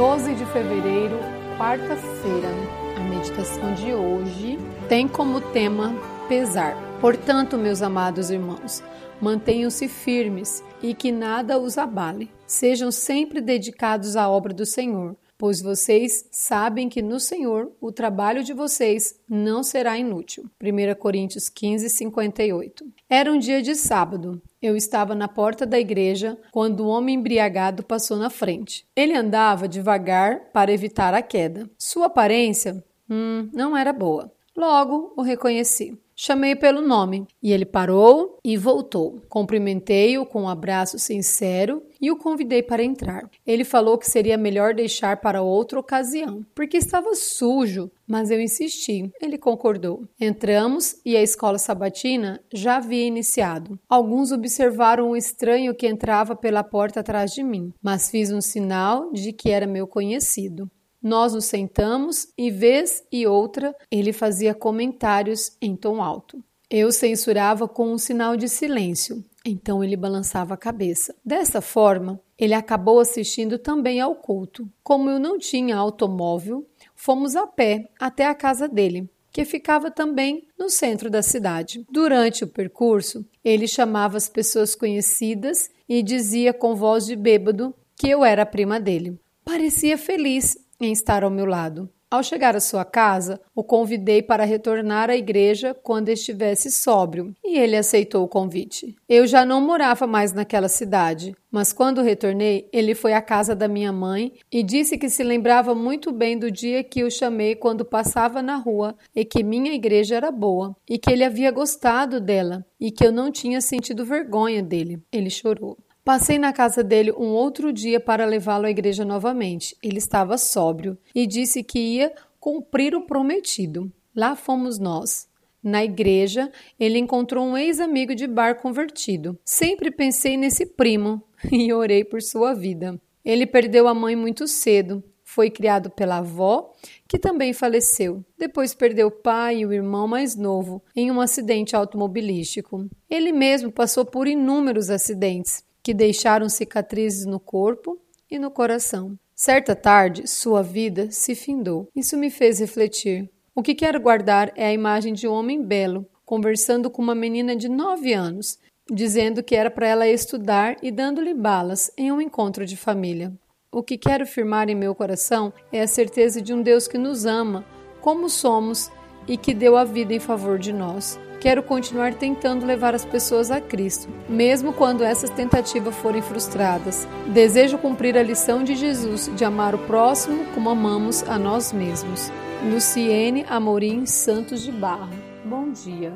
12 de fevereiro, quarta-feira. A meditação de hoje tem como tema pesar. Portanto, meus amados irmãos, mantenham-se firmes e que nada os abale. Sejam sempre dedicados à obra do Senhor pois vocês sabem que no Senhor o trabalho de vocês não será inútil. 1 Coríntios 15, 58. Era um dia de sábado. Eu estava na porta da igreja quando um homem embriagado passou na frente. Ele andava devagar para evitar a queda. Sua aparência hum, não era boa. Logo o reconheci. Chamei pelo nome e ele parou e voltou. Cumprimentei-o com um abraço sincero e o convidei para entrar. Ele falou que seria melhor deixar para outra ocasião, porque estava sujo, mas eu insisti. Ele concordou. Entramos e a escola sabatina já havia iniciado. Alguns observaram o estranho que entrava pela porta atrás de mim, mas fiz um sinal de que era meu conhecido. Nós nos sentamos e, vez e outra, ele fazia comentários em tom alto. Eu censurava com um sinal de silêncio, então ele balançava a cabeça. Dessa forma, ele acabou assistindo também ao culto. Como eu não tinha automóvel, fomos a pé até a casa dele, que ficava também no centro da cidade. Durante o percurso, ele chamava as pessoas conhecidas e dizia com voz de bêbado que eu era prima dele. Parecia feliz em estar ao meu lado. Ao chegar à sua casa, o convidei para retornar à igreja quando estivesse sóbrio, e ele aceitou o convite. Eu já não morava mais naquela cidade, mas quando retornei, ele foi à casa da minha mãe e disse que se lembrava muito bem do dia que o chamei quando passava na rua e que minha igreja era boa e que ele havia gostado dela e que eu não tinha sentido vergonha dele. Ele chorou. Passei na casa dele um outro dia para levá-lo à igreja novamente. Ele estava sóbrio e disse que ia cumprir o prometido. Lá fomos nós. Na igreja, ele encontrou um ex-amigo de bar convertido. Sempre pensei nesse primo e orei por sua vida. Ele perdeu a mãe muito cedo. Foi criado pela avó, que também faleceu. Depois perdeu o pai e o irmão mais novo em um acidente automobilístico. Ele mesmo passou por inúmeros acidentes que deixaram cicatrizes no corpo e no coração. Certa tarde, sua vida se findou. Isso me fez refletir. O que quero guardar é a imagem de um homem belo conversando com uma menina de nove anos, dizendo que era para ela estudar e dando-lhe balas em um encontro de família. O que quero firmar em meu coração é a certeza de um Deus que nos ama como somos e que deu a vida em favor de nós. Quero continuar tentando levar as pessoas a Cristo, mesmo quando essas tentativas forem frustradas. Desejo cumprir a lição de Jesus de amar o próximo como amamos a nós mesmos. Luciene Amorim Santos de Barro. Bom dia.